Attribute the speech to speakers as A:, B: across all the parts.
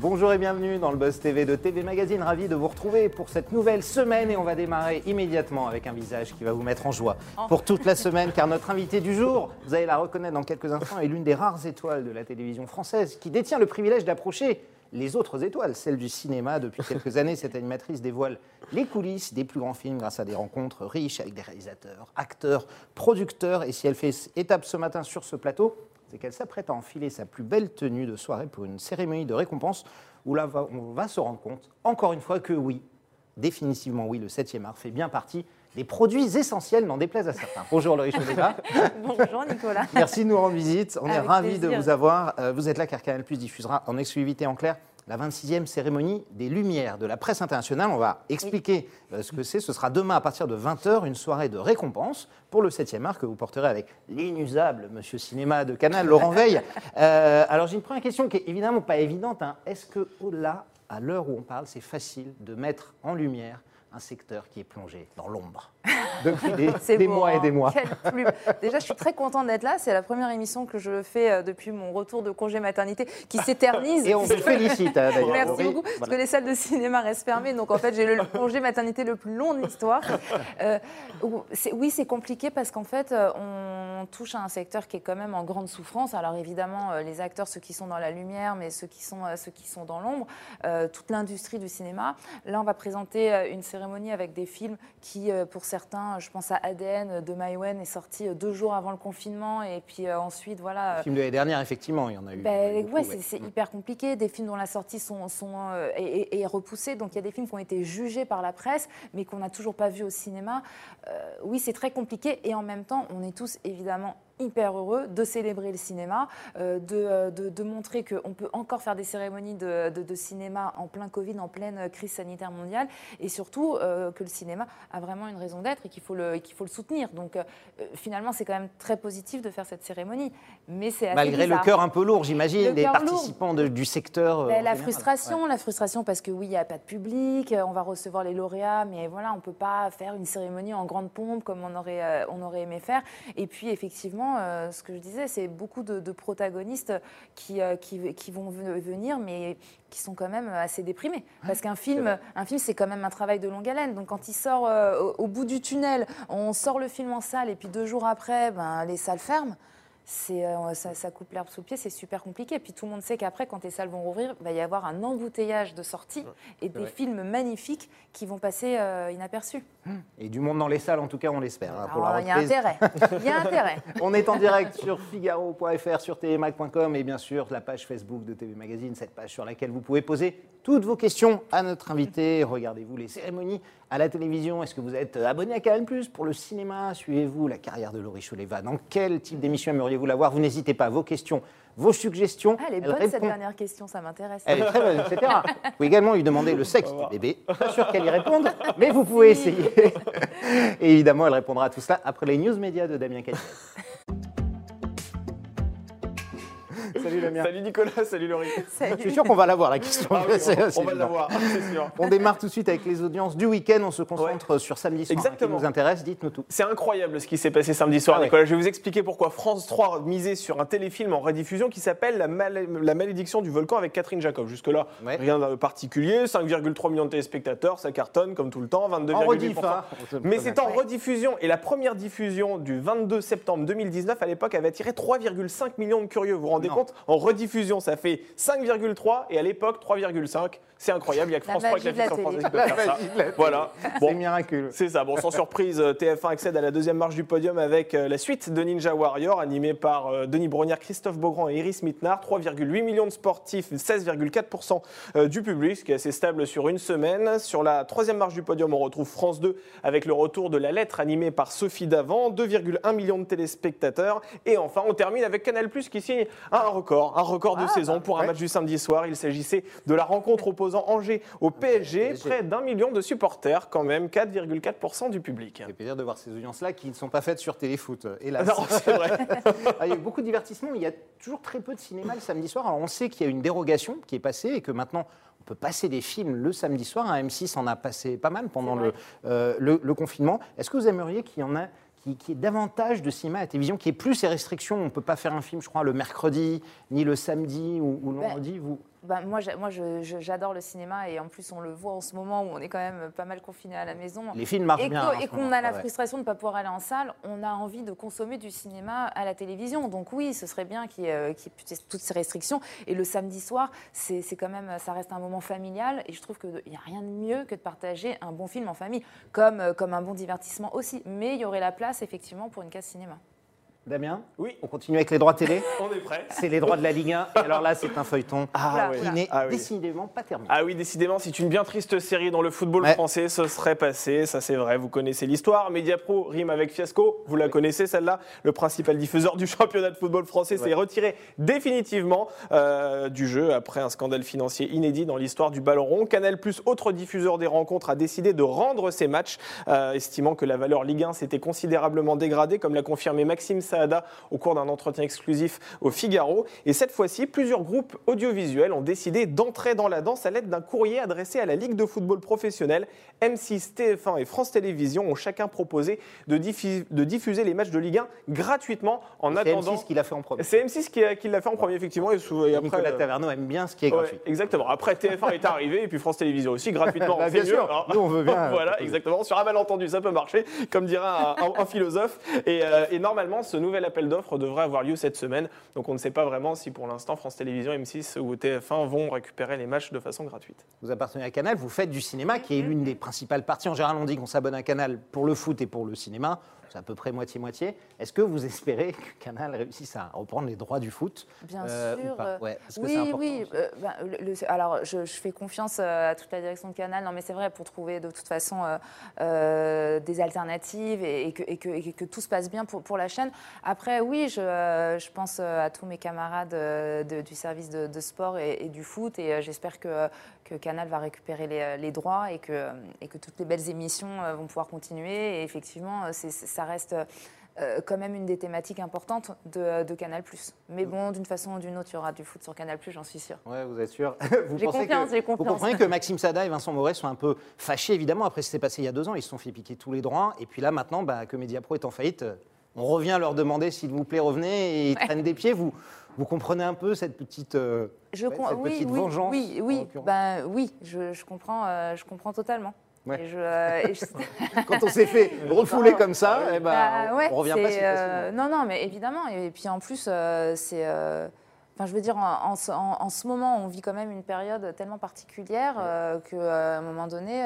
A: Bonjour et bienvenue dans le Buzz TV de TV Magazine. Ravi de vous retrouver pour cette nouvelle semaine et on va démarrer immédiatement avec un visage qui va vous mettre en joie pour toute la semaine car notre invité du jour, vous allez la reconnaître dans quelques instants, est l'une des rares étoiles de la télévision française qui détient le privilège d'approcher les autres étoiles, celles du cinéma. Depuis quelques années, cette animatrice dévoile les coulisses des plus grands films grâce à des rencontres riches avec des réalisateurs, acteurs, producteurs. Et si elle fait étape ce matin sur ce plateau, c'est qu'elle s'apprête à enfiler sa plus belle tenue de soirée pour une cérémonie de récompense où là, on va se rendre compte, encore une fois, que oui, définitivement oui, le 7e art fait bien partie des produits essentiels, n'en déplaise à certains. Bonjour Laurie Chaudéva.
B: Bonjour Nicolas.
A: Merci de nous rendre visite. On est ravis de vous avoir. Euh, Vous êtes là car Canal Plus diffusera en exclusivité en clair la 26e cérémonie des Lumières de la presse internationale. On va expliquer euh, ce que c'est. Ce sera demain à partir de 20h, une soirée de récompense pour le 7e art que vous porterez avec l'inusable Monsieur Cinéma de Canal, Laurent Veil. Euh, alors j'ai une première question qui est évidemment pas évidente. hein. Est-ce que au-delà, à l'heure où on parle, c'est facile de mettre en lumière un secteur qui est plongé dans l'ombre? depuis des, mois et
B: hein.
A: des mois
B: Quelle plume. Déjà, je suis très contente d'être là. C'est la première émission que je fais euh, depuis mon retour de congé maternité qui s'éternise.
A: Et on vous félicite hein, d'ailleurs.
B: Merci beaucoup, parce que les salles de cinéma restent fermées, donc en fait j'ai le congé maternité le plus long de l'histoire. Euh, oui, c'est compliqué parce qu'en fait euh, on touche à un secteur qui est quand même en grande souffrance. Alors évidemment les acteurs, ceux qui sont dans la lumière, mais ceux qui sont, ceux qui sont dans l'ombre, euh, toute l'industrie du cinéma. Là on va présenter une cérémonie avec des films qui, pour certains, je pense à ADN de Maïwen, est sorti euh, deux jours avant le confinement, et puis euh, ensuite voilà.
A: Le film de l'année dernière, effectivement, il y en a eu. Eu beaucoup,
B: ouais,
A: ouais.
B: c'est- c'est hyper compliqué. Des films dont la sortie sont, sont, euh, est, est- est repoussée. Donc il y a des films qui ont été jugés par la presse, mais qu'on n'a toujours pas vus au cinéma. Euh, oui, c'est très compliqué. Et en même temps, on est tous évidemment hyper heureux de célébrer le cinéma, euh, de, euh, de, de montrer qu'on peut encore faire des cérémonies de, de- cinéma en plein Covid, en pleine crise sanitaire mondiale, et surtout euh, que le cinéma a vraiment une raison d'être et qu'il faut, le- qu'il faut le soutenir. Donc finalement, c'est quand même très positif de faire cette cérémonie. Mais c'est
A: Malgré le cœur un peu lourd, j'imagine,
B: Le
A: des participants de- du secteur.
B: Ben,
A: en
B: la frustration,
A: Ouais.
B: la frustration parce que oui, il n'y a pas de public, on va recevoir les lauréats, mais voilà, on ne peut pas faire une cérémonie en grande pompe comme on aurait, on aurait aimé faire. Et puis effectivement, euh, ce que je disais, c'est beaucoup de, de protagonistes qui, euh, qui, qui vont ve- venir, mais qui sont quand même assez déprimés. Parce qu'un film, un film, c'est quand même un travail de longue haleine. Donc quand il sort euh, au, au bout du tunnel, on sort le film en salle et puis deux jours après, ben, les salles ferment. C'est, euh, ça, ça coupe l'herbe sous le pied, c'est super compliqué. Puis tout le monde sait qu'après, quand les salles vont rouvrir, il va y avoir un embouteillage de sorties et des films magnifiques qui vont passer euh, inaperçus.
A: Et du monde dans les salles, en tout cas, on l'espère. hein, pour la
B: Alors, il y a intérêt. Il y a intérêt.
A: On est en direct sur figaro.fr, sur tvmac.com et bien sûr la page Facebook de TV Magazine, cette page sur laquelle vous pouvez poser toutes vos questions à notre invité. Regardez-vous les cérémonies à la télévision Est-ce que vous êtes abonné à Canal Plus pour le cinéma? Suivez-vous la carrière de Laurie Choleva Dans quel type d'émission aimeriez-vous la voir? Vous n'hésitez pas, vos questions, vos suggestions.
B: Ah, elle est
A: Elle
B: bonne cette dernière question, ça m'intéresse.
A: Elle est très bonne, etc. Vous pouvez également lui demander le sexe du bébé. Pas sûr qu'elle y réponde, mais vous pouvez
B: Si.
A: essayer. Et évidemment, elle répondra à tout cela après les news médias de Damien Cagnes. Salut Damien.
C: Salut Nicolas, salut Laurie.
B: Salut.
A: Je suis sûr qu'on va l'avoir la question.
C: Ah oui, on, va l'avoir, c'est sûr.
A: On démarre tout de suite avec les audiences du week-end. On se concentre sur samedi soir hein,
C: Exactement.
A: qui nous intéresse. Dites-nous tout.
C: C'est incroyable ce qui s'est passé samedi soir,
A: Ah ouais.
C: Nicolas. Je vais vous expliquer pourquoi France 3 misait sur un téléfilm en rediffusion qui s'appelle la, Mal- La malédiction du volcan avec Catherine Jacob. Jusque-là,
A: Ouais.
C: rien de particulier. 5,3 millions de téléspectateurs, ça cartonne comme tout le temps. 22,8%.
A: En rediff, hein.
C: Mais c'est en rediffusion. Et la première diffusion du 22 septembre 2019, à l'époque, avait attiré 3,5 millions de curieux. Vous vous rendez
A: Non.
C: compte En rediffusion, ça fait 5,3 et à l'époque 3,5. C'est incroyable. Il n'y a que France 3
B: magie
C: avec la fiction française qui peut faire ça. Voilà.
A: C'est
C: Bon,
A: miraculeux.
C: c'est ça. Bon, sans surprise, euh, TF1 accède à la deuxième marche du podium avec euh, la suite de Ninja Warrior, animée par euh, Denis Brognard, Christophe Beaugrand et Iris Mittenard. 3,8 millions de sportifs, 16,4% euh, du public, ce qui est assez stable sur une semaine. Sur la troisième marche du podium, on retrouve France 2 avec le retour de La Lettre, animée par Sophie Davant. 2,1 millions de téléspectateurs. Et enfin, on termine avec Canal+, qui signe un record, un record de
B: Ah,
C: saison pour un match du samedi soir. Il s'agissait de la rencontre opposant Angers au PSG.
A: PSG.
C: Près d'un million de supporters, quand même, 4,4% du public.
A: Fait plaisir de voir ces audiences-là qui ne sont pas faites sur téléfoot, euh, hélas.
C: Non, c'est vrai.
A: Ah, il y a eu beaucoup de divertissement. Il y a toujours très peu de cinéma le samedi soir. Alors, on sait qu'il y a une dérogation qui est passée et que maintenant, on peut passer des films le samedi soir. Un M6 en a passé pas mal pendant
B: C'est
A: le, euh, le, le confinement. Est-ce que vous aimeriez qu'il y en ait qui, qui ait davantage de cinéma à la télévision, qui ait plus ces restrictions On ne peut pas faire un film, je crois, le mercredi, ni le samedi ou, ou le
B: Ben,
A: vendredi. Vous,
B: bah, moi, moi j'adore le cinéma et en plus on le voit en ce moment où on est quand même pas mal confiné à la maison.
A: Les films marchent
B: et
A: bien.
B: et qu'on a la frustration de ne pas pouvoir aller en salle, on a envie de consommer du cinéma à la télévision. Donc oui, ce serait bien qu'il y, ait toutes ces restrictions. Et le samedi soir, c'est quand même, ça reste un moment familial et je trouve qu'il n'y a rien de mieux que de partager un bon film en famille, comme, comme un bon divertissement aussi. Mais il y aurait la place effectivement pour une case cinéma.
A: Damien
C: Oui.
A: On continue avec les droits télé
C: On est prêt.
A: C'est les droits de la Ligue 1. Et alors là, c'est un feuilleton
C: ah,
A: qui n'est ah décidément pas terminé.
C: Ah oui, décidément, c'est une bien triste série dans le football français. Ce serait passé, ça c'est vrai. Vous connaissez l'histoire. Mediapro rime avec fiasco. Vous la connaissez celle-là. Le principal diffuseur du championnat de football français s'est retiré définitivement euh, du jeu après un scandale financier inédit dans l'histoire du ballon rond. Canal+, autre diffuseur des rencontres, a décidé de rendre ses matchs, euh, estimant que la valeur Ligue 1 s'était considérablement dégradée, comme l'a confirmé Maxime Au cours d'un entretien exclusif au Figaro. Et cette fois-ci, plusieurs groupes audiovisuels ont décidé d'entrer dans la danse à l'aide d'un courrier adressé à la Ligue de football professionnel. M6, TF1 et France Télévisions ont chacun proposé de, diffuser les matchs de Ligue 1 gratuitement en attendant.
A: C'est M6 qui l'a fait en premier.
C: C'est M6 qui, l'a fait en premier, effectivement. Et,
A: après, Nicolas euh, Taverneau aime bien ce qui est gratuit.
C: exactement. Après, TF1 est arrivé et puis France Télévisions aussi, gratuitement.
A: Bah, bien sûr, nous on veut bien.
C: voilà, exactement. Sur un malentendu, ça peut marcher, comme dira un, philosophe. Et, euh, et normalement, ce nouvel appel d'offres devrait avoir lieu cette semaine. Donc on ne sait pas vraiment si pour l'instant France Télévisions, M6 ou TF1 vont récupérer les matchs de façon gratuite.
A: Vous appartenez à Canal, vous faites du cinéma qui est l'une des principales parties. En général, on dit qu'on s'abonne à Canal pour le foot et pour le cinéma c'est à peu près moitié-moitié. Est-ce que vous espérez que Canal réussisse à reprendre les droits du foot
B: Bien euh, sûr. oui, oui. Euh, ben, alors, je, fais confiance euh, à toute la direction de Canal. Non, mais c'est vrai, pour trouver de toute façon des alternatives et, que, et, que, tout se passe bien pour, pour la chaîne. Après, oui, je, je pense à tous mes camarades du service de, sport et, du foot et j'espère que, que Canal va récupérer les, les, droits et que, et que toutes les belles émissions vont pouvoir continuer. Et effectivement, ça reste euh, quand même une des thématiques importantes de, Canal+. Mais bon, d'une façon ou d'une autre, il y aura du foot sur Canal+, j'en suis sûr.
A: Ouais, vous êtes sûr
B: J'ai confiance, j'ai confiance.
A: Vous comprenez que Maxime Sada et Vincent Moret sont un peu fâchés, évidemment, après ce qui s'est passé il y a deux ans. Ils se sont fait piquer tous les droits. Et puis là, maintenant, bah, que Mediapro est en faillite, on revient leur demander, s'il vous plaît, revenez. Et ils traînent des pieds. Vous, vous comprenez un peu cette petite, euh,
B: je cette oui, petite
A: oui, vengeance
B: Oui, oui, ben, oui je, je comprends, euh, je comprends totalement.
A: Euh, Quand on s'est fait refouler comme ça, eh ben, bah, on revient pas si
B: euh, non, non, mais évidemment. Et, puis en plus, c'est. Enfin, je veux dire, en, en, ce moment, on vit quand même une période tellement particulière qu'à un moment donné,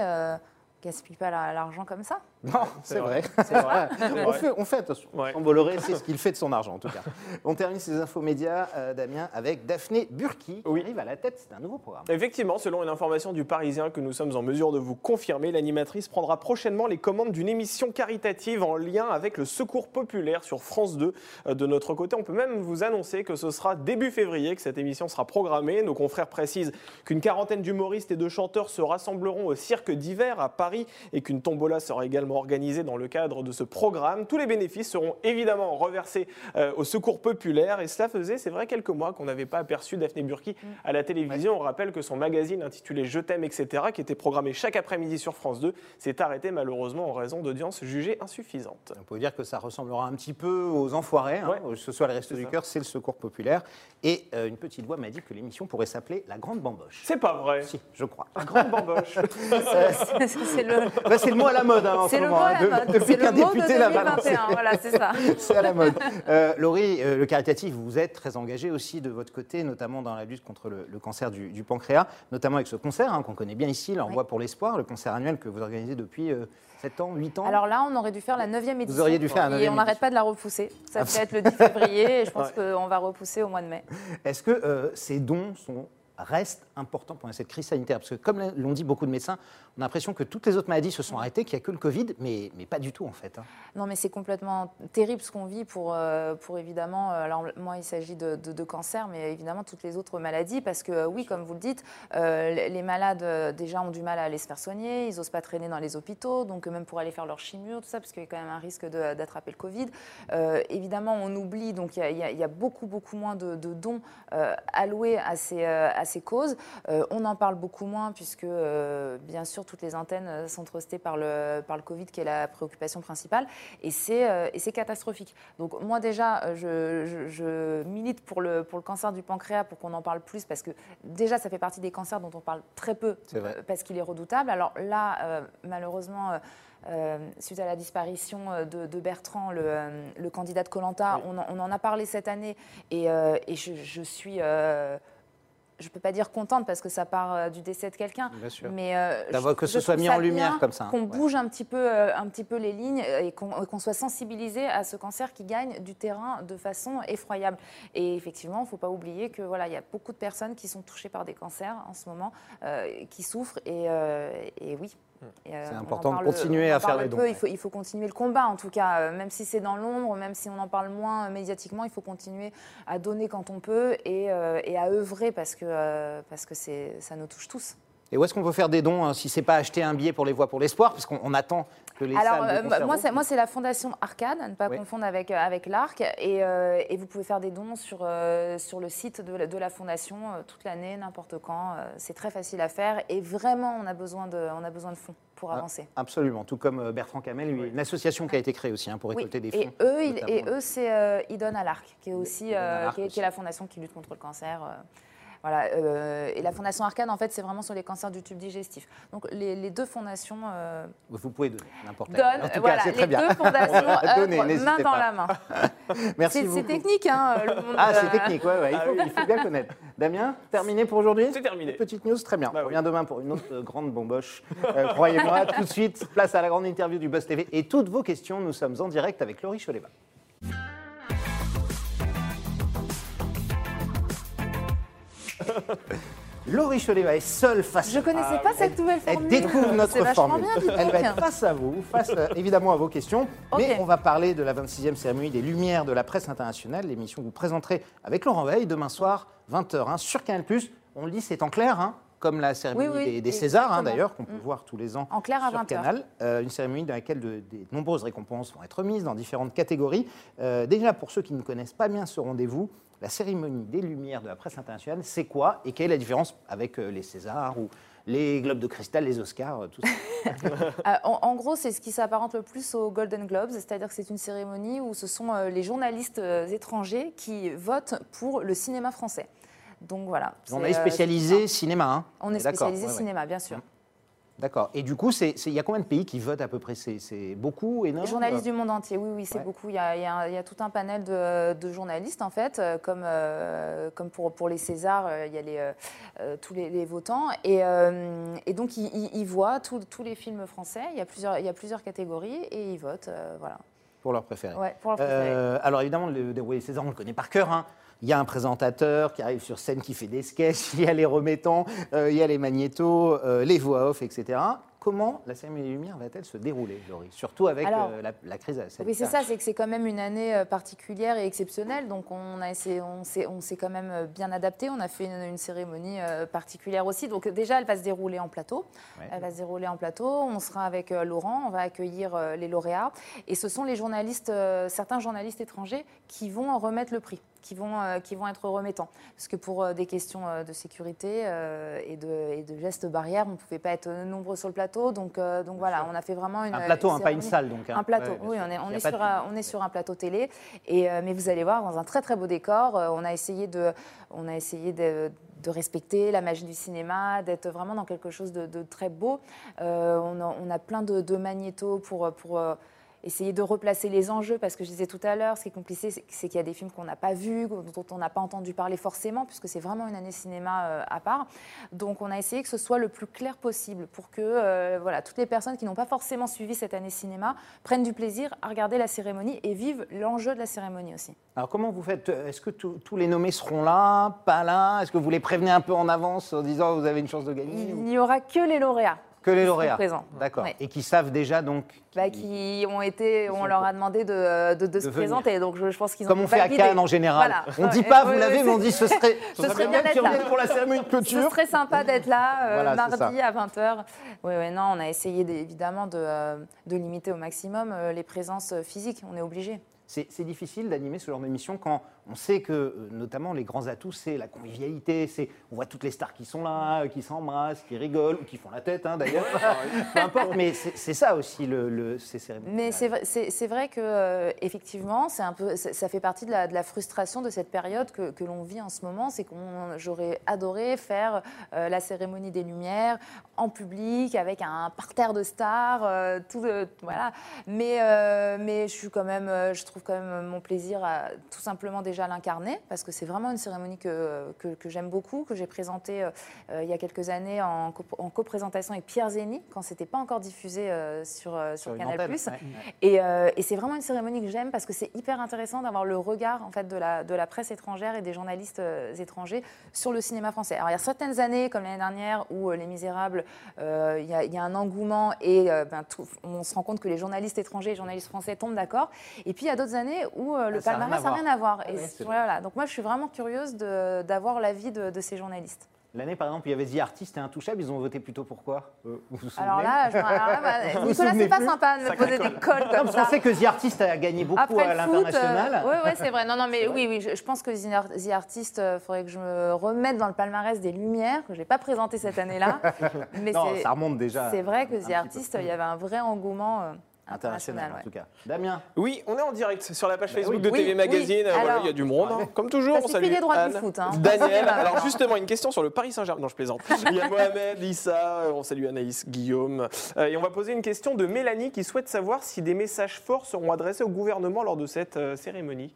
B: gaspille pas l'argent comme ça.
A: Non, c'est vrai. on, fait, on, fait, attention. Bolloré, c'est ce qu'il fait de son argent, en tout cas. On termine ces infos médias, euh, Damien, avec Daphné Burki, qui arrive à la tête d'un nouveau programme.
C: Effectivement, selon une information du Parisien que nous sommes en mesure de vous confirmer, l'animatrice prendra prochainement les commandes d'une émission caritative en lien avec le Secours populaire sur France 2. Euh, de notre côté, on peut même vous annoncer que ce sera début février que cette émission sera programmée. Nos confrères précisent qu'une quarantaine d'humoristes et de chanteurs se rassembleront au cirque d'hiver à Paris et qu'une tombola sera également organisé dans le cadre de ce programme. Tous les bénéfices seront évidemment reversés euh, au secours populaire et cela faisait, c'est vrai, quelques mois qu'on n'avait pas aperçu Daphné Burki à la télévision. On rappelle que son magazine intitulé Je t'aime, etc., qui était programmé chaque après-midi sur France 2, s'est arrêté malheureusement en raison d'audiences jugées insuffisantes.
A: On peut dire que ça ressemblera un petit peu aux Enfoirés, hein, que ce soit le reste du cœur, c'est le secours populaire. Et euh, une petite voix m'a dit que l'émission pourrait s'appeler La Grande Bamboche.
C: C'est pas vrai
A: Si, je crois.
C: La Grande Bamboche
B: C'est le...
A: Bah, le mot à la mode hein, depuis qu'un député l'a balancé.
B: Voilà, c'est ça.
A: c'est à la mode. Euh, Laurie, euh, le caritatif, vous êtes très engagé aussi de votre côté, notamment dans la lutte contre le, cancer du, pancréas, notamment avec ce concert hein, qu'on connaît bien ici, l'Envoi pour l'espoir, le concert annuel que vous organisez depuis 7 euh, ans, 8 ans.
B: Alors là, on aurait dû faire la 9e édition.
A: Vous auriez dû faire la 9e
B: Et on n'arrête pas de la repousser. Ça ah, peut être le 10 février et je pense qu'on va repousser au mois de mai.
A: Est-ce que ces dons sont reste important pendant cette crise sanitaire. Parce que, comme l'ont dit beaucoup de médecins, on a l'impression que toutes les autres maladies se sont arrêtées, qu'il n'y a que le Covid, mais, mais pas du tout en fait. Hein.
B: Non, mais c'est complètement terrible ce qu'on vit pour, euh, pour évidemment, euh, alors moi il s'agit de, de, cancer, mais évidemment toutes les autres maladies, parce que euh, oui, comme vous le dites, les malades déjà ont du mal à aller se faire soigner, ils n'osent pas traîner dans les hôpitaux, donc même pour aller faire leur chimio, tout ça, parce qu'il y a quand même un risque d'attraper le Covid. évidemment, on oublie, donc il y, a beaucoup, beaucoup moins de, dons alloués à ces, à ces causes. On en parle beaucoup moins puisque, bien sûr, toutes les antennes sont trustées par le, par le Covid, qui est la préoccupation principale, et c'est catastrophique. Donc moi déjà, je, je, milite pour le, pour le cancer du pancréas, pour qu'on en parle plus, parce que déjà, ça fait partie des cancers dont on parle très peu, parce qu'il est redoutable. Alors là, malheureusement, euh, suite à la disparition euh, de, Bertrand, le, euh, le, candidat de Colanta. On, on, en a parlé cette année et, et je, suis je ne peux pas dire contente parce que ça part du décès de quelqu'un, mais
A: d'avoir que ce soit mis en lumière comme ça.
B: Qu'on bouge un petit peu, un petit peu les lignes et qu'on soit sensibilisé à ce cancer qui gagne du terrain de façon effroyable. Et effectivement, il ne faut pas oublier que voilà, il y a beaucoup de personnes qui sont touchées par des cancers en ce moment, qui souffrent et, et oui,
A: euh, c'est important de continuer à faire les dons.
B: il, faut, il faut continuer le combat, en tout cas, euh, même si c'est dans l'ombre, même si on en parle moins euh, médiatiquement, il faut continuer à donner quand on peut et, et à œuvrer parce que, parce que ça nous touche tous.
A: Et où est-ce qu'on peut faire des dons hein, si c'est pas acheter un billet pour les voix pour l'espoir Parce qu'on attend que les
B: Alors,
A: salles
B: de moi, c'est, moi, c'est la fondation Arcade, à ne pas confondre avec, avec l'Arc. Et, et, vous pouvez faire des dons sur, sur le site de la, de la fondation toute l'année, n'importe quand. c'est très facile à faire. Et vraiment, on a besoin de, on a besoin de fonds pour ah, avancer.
A: Absolument, tout comme euh, Bertrand Camel, une association qui a été créée aussi hein, pour récolter des fonds.
B: Et eux, et eux c'est euh, Ils donnent à l'Arc, qui est aussi, euh, qui, est, la fondation qui lutte contre le cancer. Voilà, euh, et la Fondation Arcane, en fait, c'est vraiment sur les cancers du tube digestif. Donc, les, deux fondations.
A: Euh, Vous pouvez donner n'importe
B: Donne, voilà, les deux fondations main dans la main.
A: Merci
B: C'est technique, hein, le
A: monde. Ah, c'est technique, ouais, ouais il, faut, il, faut, bien connaître. Damien, terminé pour aujourd'hui
C: C'est terminé.
A: Petite news, très bien. Bah, On revient demain pour une autre grande bomboche. Euh, croyez-moi, tout de suite, place à la grande interview du Buzz TV et toutes vos questions. Nous sommes en direct avec Laurie Choleva. Laurie Choleva est seule face
B: Je ne connaissais pas cette nouvelle formule.
A: Elle découvre notre formule. Elle va être face à vous, face euh, évidemment à vos questions. Mais on va parler de la 26e cérémonie des Lumières de la presse internationale, l'émission que vous présenterez avec Laurent Veil demain soir, 20h, hein, sur Canal+. On le dit, c'est en clair, hein, comme la cérémonie des, Césars, hein, d'ailleurs, qu'on peut mm. voir tous les ans
B: en clair
A: sur Canal. Euh, une cérémonie dans laquelle de, des nombreuses récompenses vont être mises dans différentes catégories. Euh, déjà, pour ceux qui ne connaissent pas bien ce rendez-vous, la cérémonie des Lumières de la presse internationale, c'est quoi et quelle est la différence avec euh, les Césars ou les Globes de Cristal, les Oscars, euh, tout ça
B: euh, en, gros, c'est ce qui s'apparente le plus aux Golden Globes, c'est-à-dire que c'est une cérémonie où ce sont les journalistes étrangers qui votent pour le cinéma français. Donc voilà.
A: On est spécialisé cinéma. Hein
B: on est spécialisé cinéma, bien sûr.
A: D'accord. Et du coup, il y a combien de pays qui votent à peu près? C'est beaucoup, énorme?
B: Les journalistes du monde entier, oui, oui, c'est beaucoup. Il y, a, tout un panel de, journalistes, en fait, euh, comme, euh, comme pour, pour les Césars, euh, il y a les, tous les, votants. Et, et donc, ils, voient tous les films français. Il y, a plusieurs, il y a plusieurs catégories et ils votent, voilà.
A: Pour leur préféré.
B: Ouais, pour leur préféré.
A: alors, évidemment, le, le César, on le connaît par cœur. Hein. Il y a un présentateur qui arrive sur scène qui fait des sketchs, il y a les remettants, euh, il y a les magnétos, euh, les voix off, etc. Comment la cérémonie des Lumières va-t-elle se dérouler, Laurie? Surtout avec euh, la, crise sanitaire.
B: Oui, c'est ça, c'est que c'est quand même une année particulière et exceptionnelle. Donc on, a essayé, on, s'est, on s'est quand même bien adapté. On a fait une, cérémonie particulière aussi. Donc déjà, elle va se dérouler en plateau. Elle va se dérouler en plateau. On sera avec Laurent, on va accueillir les lauréats. Et ce sont les journalistes, certains journalistes étrangers qui vont remettre le prix qui vont, euh, qui vont être remettants. Parce que pour euh, des questions euh, de sécurité et, de, et de gestes barrières, on ne pouvait pas être nombreux sur le plateau. Donc, donc voilà, on a fait vraiment une.
A: Un plateau, hein, pas une salle donc. Hein.
B: Un plateau, oui, on est, on est, sur un, on est sur un plateau télé. Et, mais vous allez voir, dans un très très beau décor, on a essayé de, on a essayé de, de respecter la magie du cinéma, d'être vraiment dans quelque chose de, très beau. on, a, on, a, plein de, de magnétos pour, pour essayer de replacer les enjeux, parce que je disais tout à l'heure, ce qui est compliqué, c'est qu'il y a des films qu'on n'a pas vus, dont on n'a pas entendu parler forcément, puisque c'est vraiment une année cinéma euh, à part. Donc on a essayé que ce soit le plus clair possible pour que euh, voilà, toutes les personnes qui n'ont pas forcément suivi cette année cinéma prennent du plaisir à regarder la cérémonie et vivent l'enjeu de la cérémonie aussi.
A: Alors comment vous faites Est-ce que tous les nommés seront là, pas là? Est-ce que vous les prévenez un peu en avance en disant vous avez une chance de gagner
B: Il n'y aura que les lauréats.
A: Que les lauréats. D'accord. Et qui savent déjà donc.
B: Bah, qui ont été, on leur a demandé de, de, se présenter. Donc je, pense qu'ils ont
A: Comme on fait à Cannes en général. On ne dit pas, vous l'avez, mais on dit ce serait,
B: ce, serait bien
A: qu'ils reviennent pour la cérémonie de clôture.
B: Ce serait sympa d'être là euh, mardi à 20h. Oui, oui, non, on a essayé évidemment de, euh, de, limiter au maximum euh, les présences physiques. On est obligé.
A: C'est difficile d'animer ce genre d'émission quand on sait que, euh, notamment, les grands atouts, c'est la convivialité. C'est, on voit toutes les stars qui sont là, qui s'embrassent, qui rigolent, ou qui font la tête, hein, d'ailleurs. Peu importe, mais c'est ça aussi, le, ces cérémonies.
B: Mais c'est vrai, vrai, que, euh, effectivement, un peu, ça fait partie de la, de la, frustration de cette période que, que l'on vit en ce moment. C'est que j'aurais adoré faire euh, la cérémonie des Lumières en public, avec un parterre de stars, tout, voilà. Mais, mais je suis quand même, je trouve quand même mon plaisir à tout simplement déjà déjà l'incarner, parce que c'est vraiment une cérémonie que, que, j'aime beaucoup, que j'ai présentée euh, il y a quelques années en, co-présentation avec Pierre Zeni, quand c'était pas encore diffusé euh, sur, euh, sur, Canal+. Et, et c'est vraiment une cérémonie que j'aime parce que c'est hyper intéressant d'avoir le regard en fait, de, la, de la presse étrangère et des journalistes étrangers sur le cinéma français. Alors il y a certaines années, comme l'année dernière, où Les Misérables, il y, y, a un engouement et ben, on se rend compte que les journalistes étrangers et les journalistes français tombent d'accord. Et puis il y a d'autres années où le ah, palmarès n'a rien à voir. Et voilà. Donc moi, je suis vraiment curieuse d'avoir l'avis de, de, ces journalistes.
A: L'année, par exemple, il y avait The Artist et Intouchable, ils ont voté plutôt pour quoi?
B: Euh, vous Alors là, je, alors bah, Nicolas, c'est pas sympa de me poser des cols comme non,
A: ça. Je pensais que The Artist a gagné beaucoup à l'international.
B: oui, oui, c'est vrai. Non, non, mais oui, oui, je, pense que The Artist, il euh, faudrait que je me remette dans le palmarès des Lumières, que je n'ai pas présenté cette année-là.
A: mais non, ça remonte déjà.
B: C'est vrai que The Artist, il y avait un vrai engouement. Euh,
A: international, en tout cas. Damien
C: Oui, on est en direct sur la page bah Facebook de TV Magazine. il y a du monde, hein. comme toujours.
B: Ça on salue les droits du foot. Hein.
C: Daniel. Alors justement, une question sur le Paris Saint-Germain. Non, je plaisante. Il y a Mohamed, Lisa, on salue Anaïs, Guillaume. Euh, et on va poser une question de Mélanie qui souhaite savoir si des messages forts seront adressés au gouvernement lors de cette euh, cérémonie.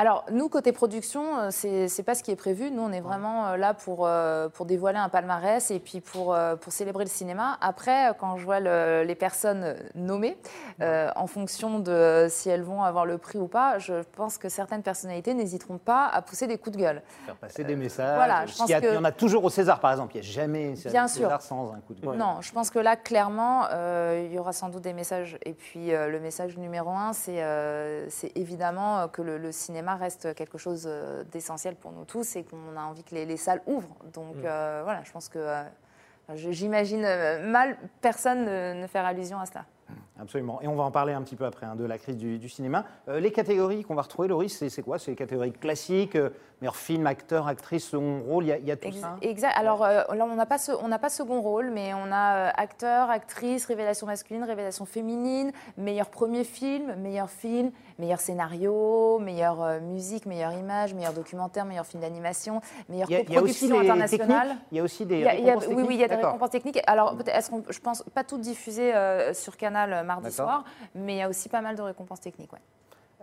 B: Alors, nous, côté production, euh, c'est n'est pas ce qui est prévu. Nous, on est vraiment euh, là pour, euh, pour dévoiler un palmarès et puis pour, pour célébrer le cinéma. Après, quand je vois les personnes nommées, en fonction de si elles vont avoir le prix ou pas, je pense que certaines personnalités n'hésiteront pas à pousser des coups de gueule.
A: Faire passer des messages. Voilà, je pense il, y, en a toujours au César, par exemple. Il n'y a jamais
B: Bien
A: un
B: César
A: sans un coup de gueule.
B: Non, je pense que là, clairement, il y aura sans doute des messages. Et puis, le message numéro un, c'est évidemment que le cinéma reste quelque chose euh, d'essentiel pour nous tous et qu'on a envie que les, salles ouvrent. Donc mm. euh, voilà, je pense que euh, j'imagine mal personne ne, faire allusion à cela.
A: Absolument. Et on va en parler un petit peu après hein, de la crise du, cinéma. les catégories qu'on va retrouver, Loris, c'est quoi? C'est les catégories classiques meilleur film, acteur, actrice, second rôle, il y, a tout ça
B: Exact. Alors là, on n'a pas, pas second rôle, mais on a acteur, actrice, révélation masculine, révélation féminine, meilleur premier film, meilleur film, meilleur scénario, meilleure euh, musique, meilleure image, meilleur documentaire, meilleur film d'animation, meilleure coproduction internationale.
A: Il y a aussi des récompenses techniques.
B: Oui, oui, il y a des récompenses techniques. Alors, est-ce qu'on, je pense pas toutes diffusées euh, sur Canal euh, mardi soir, mais il y a aussi pas mal de récompenses techniques. Ouais.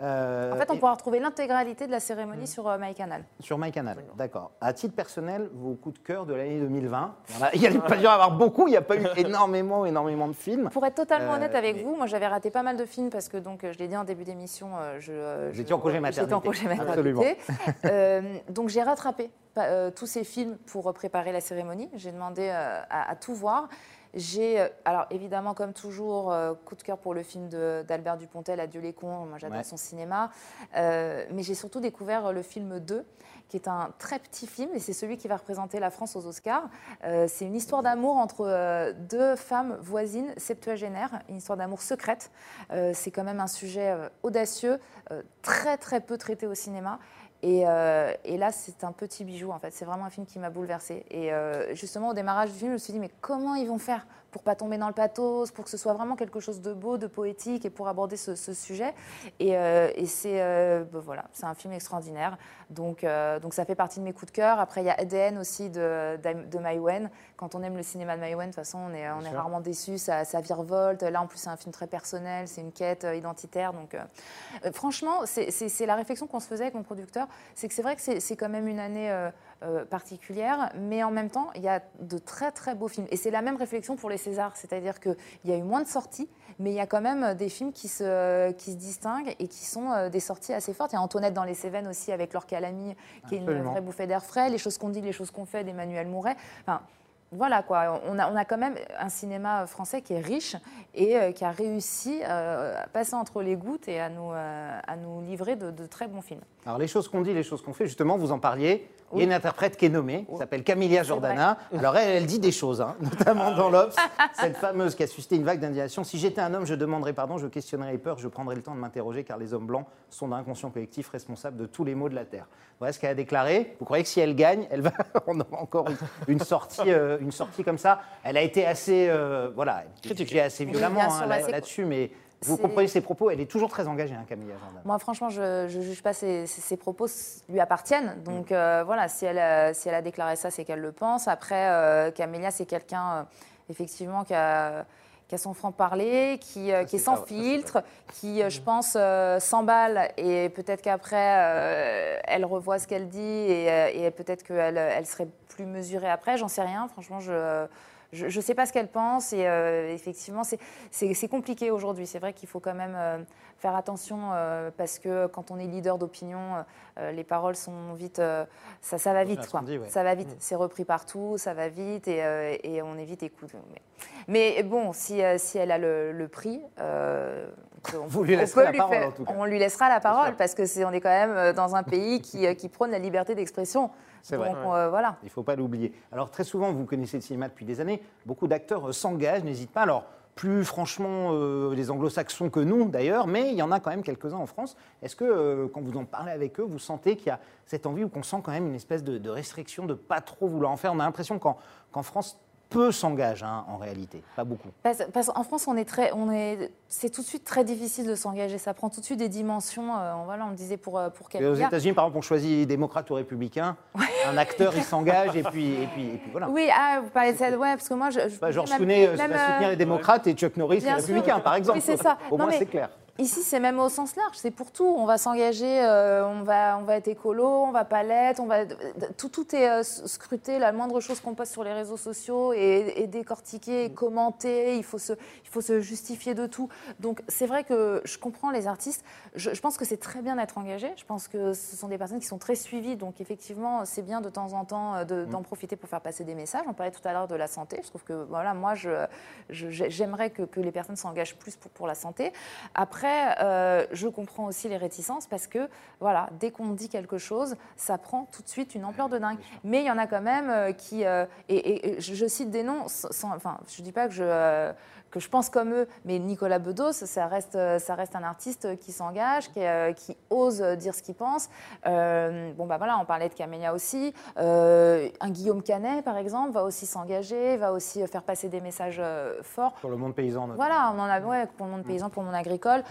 B: Euh, en fait, on pourra retrouver l'intégralité de la cérémonie hmm. sur euh, MyCanal.
A: Sur MyCanal, d'accord. À titre personnel, vos coups de cœur de l'année 2020 Il n'y a, pas dû y avoir beaucoup, il n'y a pas eu énormément, énormément de films.
B: Pour être totalement euh, honnête avec vous, moi j'avais raté pas mal de films parce que, donc, je l'ai dit en début d'émission, je,
A: J'étais en congé maternité.
B: en congé maternité. Absolument. donc j'ai rattrapé tous ces films pour préparer la cérémonie. J'ai demandé à, tout voir. J'ai, euh, alors évidemment, comme toujours, euh, coup de cœur pour le film d'Albert Dupontel, Adieu les cons, moi j'adore son cinéma. Euh, mais j'ai surtout découvert le film 2, qui est un très petit film, et c'est celui qui va représenter la France aux Oscars. c'est une histoire d'amour entre deux femmes voisines septuagénaires, une histoire d'amour secrète. c'est quand même un sujet audacieux, très très peu traité au cinéma. Euh, et, là, c'est un petit bijou, en fait. C'est vraiment un film qui m'a bouleversée. Et euh, justement, au démarrage du film, je me suis dit, mais comment ils vont faire pour pas tomber dans le pathos, pour que ce soit vraiment quelque chose de beau, de poétique et pour aborder ce, sujet. Et, euh, c'est ben voilà, c'est un film extraordinaire. Donc, donc ça fait partie de mes coups de cœur. Après, il y a ADN aussi de, de, Maïwen. Quand on aime le cinéma de Maïwen, de toute façon, on est, on est rarement déçu. Ça, ça virevolte. Là, en plus, c'est un film très personnel. C'est une quête identitaire. Donc, franchement, c'est la réflexion qu'on se faisait avec mon producteur c'est que c'est vrai que c'est quand même une année euh, particulière, mais en même temps, il y a de très très beaux films. Et c'est la même réflexion pour les Césars, c'est-à-dire qu'il y a eu moins de sorties, mais il y a quand même des films qui se, qui se distinguent et qui sont euh, des sorties assez fortes. Il y a Antoinette dans les Cévennes aussi avec Laure Calamy, qui est une vraie bouffée d'air frais, Les choses qu'on dit, les choses qu'on fait d'Emmanuel Mouret. Enfin, voilà quoi, on a, on a quand même un cinéma français qui est riche et euh, qui a réussi à passer entre les gouttes et à nous, à nous livrer de, de très bons films.
A: Alors les choses qu'on dit, les choses qu'on fait, justement, vous en parliez. Il y a une interprète qui est nommée, qui s'appelle Camilla Jordana. Alors elle, elle dit des choses, hein, notamment dans l'Obs, cette fameuse qui a suscité une vague d'indignation. Si j'étais un homme, je demanderais pardon, je questionnerais les peurs, je prendrais le temps de m'interroger, car les hommes blancs sont d'un inconscient collectif responsable de tous les maux de la Terre. Voilà ce qu'elle a déclaré. Vous croyez que si elle gagne, elle va, on aura encore une, sortie, euh, une sortie comme ça Elle a été assez, euh, voilà, critiquée assez violemment hein, là-dessus, mais vous comprenez ses propos. Elle est toujours très engagée, hein, Camilla.
B: Moi, franchement, je ne juge pas ses, ses- ses propos lui appartiennent. Donc euh, voilà, si elle, a, si elle a déclaré ça, c'est qu'elle le pense. Après, euh, Camélia, c'est quelqu'un, euh, effectivement, qui a, qui a son franc-parler, qui, euh, qui est sans
A: pas- ça, c'est
B: filtre, qui, euh, je pense, euh, s'emballe. Et peut-être qu'après, euh, elle revoit ce qu'elle dit et, euh, et peut-être qu'elle elle serait plus mesurée après. J'en sais rien. Franchement, je. Je ne sais pas ce qu'elle pense et euh, effectivement, c'est- compliqué aujourd'hui. C'est vrai qu'il faut quand même euh, faire attention euh, parce que quand on est leader d'opinion, les paroles sont vite. ça, ça va vite, quoi.
A: dit, ouais.
B: Ça va vite. C'est repris partout, ça va vite et, et on est vite écouté. Mais, mais bon, si, si elle a le, le prix. on-
A: Vous lui
B: on peut
A: la
B: lui
A: parole,
B: faire-
A: en tout cas.
B: On lui laissera la parole parce que c'est on est quand même dans un pays qui, qui prône la liberté d'expression.
A: C'est
B: Donc
A: vrai.
B: euh, voilà.
A: Il ne faut pas l'oublier. Alors très souvent, vous connaissez le cinéma depuis des années, beaucoup d'acteurs euh, s'engagent, n'hésitent pas. Alors plus franchement euh, les anglo-saxons que nous d'ailleurs, mais il y en a quand même quelques-uns en France. Est-ce que euh, quand vous en parlez avec eux, vous sentez qu'il y a cette envie ou qu'on sent quand même une espèce de, de restriction de pas trop vouloir en faire? On a l'impression qu'en qu'en France, peu s'engagent hein, en réalité, pas beaucoup.
B: Parce, parce qu'en France, on est très, on est, c'est tout de suite très difficile de s'engager. Ça prend tout de suite des dimensions. euh, voilà, on le disait pour euh, pour
A: Et aux. États-Unis, par exemple, on choisit démocrate ou républicain. Un acteur, il s'engage et puis, et, puis, et puis voilà.
B: Oui, ah, vous parlez de ça, ouais, parce que moi, je, je
A: Clooney euh, va soutenir
B: euh,
A: les démocrates et Chuck Norris les républicains, par exemple.
B: Oui, c'est ça.
A: Au
B: Non,
A: moins,
B: mais-
A: c'est clair.
B: Ici, c'est même au sens large, c'est pour tout. On va s'engager, euh, on, va, on va être écolo, on va pas l'être, on va... tout, tout est euh, scruté, la moindre chose qu'on poste sur les réseaux sociaux est, est décortiquée, est commentée, il faut, se, il faut se justifier de tout. Donc c'est vrai que je comprends les artistes, je, je pense que c'est très bien d'être engagé, je pense que ce sont des personnes qui sont très suivies, donc effectivement c'est bien de temps en temps euh, de- d'en profiter pour faire passer des messages. On parlait tout à l'heure de la santé, je trouve que voilà, moi je, je- j'aimerais que, que les personnes s'engagent plus pour, pour la santé. Après, euh, je comprends aussi les réticences parce que, voilà, dès qu'on dit quelque chose, ça prend tout de suite une ampleur de dingue. Mais il y en a quand même euh, qui. euh, et, je cite des noms, sans, sans- enfin, je ne dis pas que je. Que je pense comme eux, mais Nicolas Bedos, ça reste, ça reste un artiste qui s'engage, qui, euh, qui ose dire ce qu'il pense. Euh, bon, bah voilà, on parlait de Camélia aussi. Euh, un Guillaume Canet, par exemple, va aussi s'engager, va aussi faire passer des messages forts.
A: Sur le monde paysan, notamment.
B: Voilà, on en a ouais, pour le monde paysan, pour le monde agricole.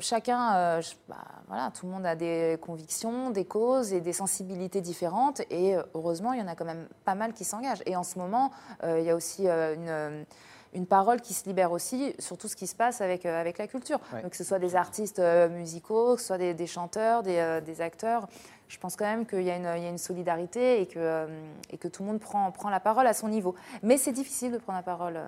B: Chacun, je- bah, voilà, tout le monde a des convictions, des causes et des sensibilités différentes. Et heureusement, il y en a quand même pas mal qui s'engagent. Et en ce moment, il y a aussi une une parole qui se libère aussi sur tout ce qui se passe avec, euh, avec la culture.
A: Ouais.
B: Donc, que ce soit des artistes euh, musicaux, que ce soit des, des chanteurs, des, euh, des acteurs. Je pense quand même qu'il y, a une- il y a une solidarité et que, et que tout le monde prend, prend la parole à son niveau. Mais c'est difficile de prendre la parole.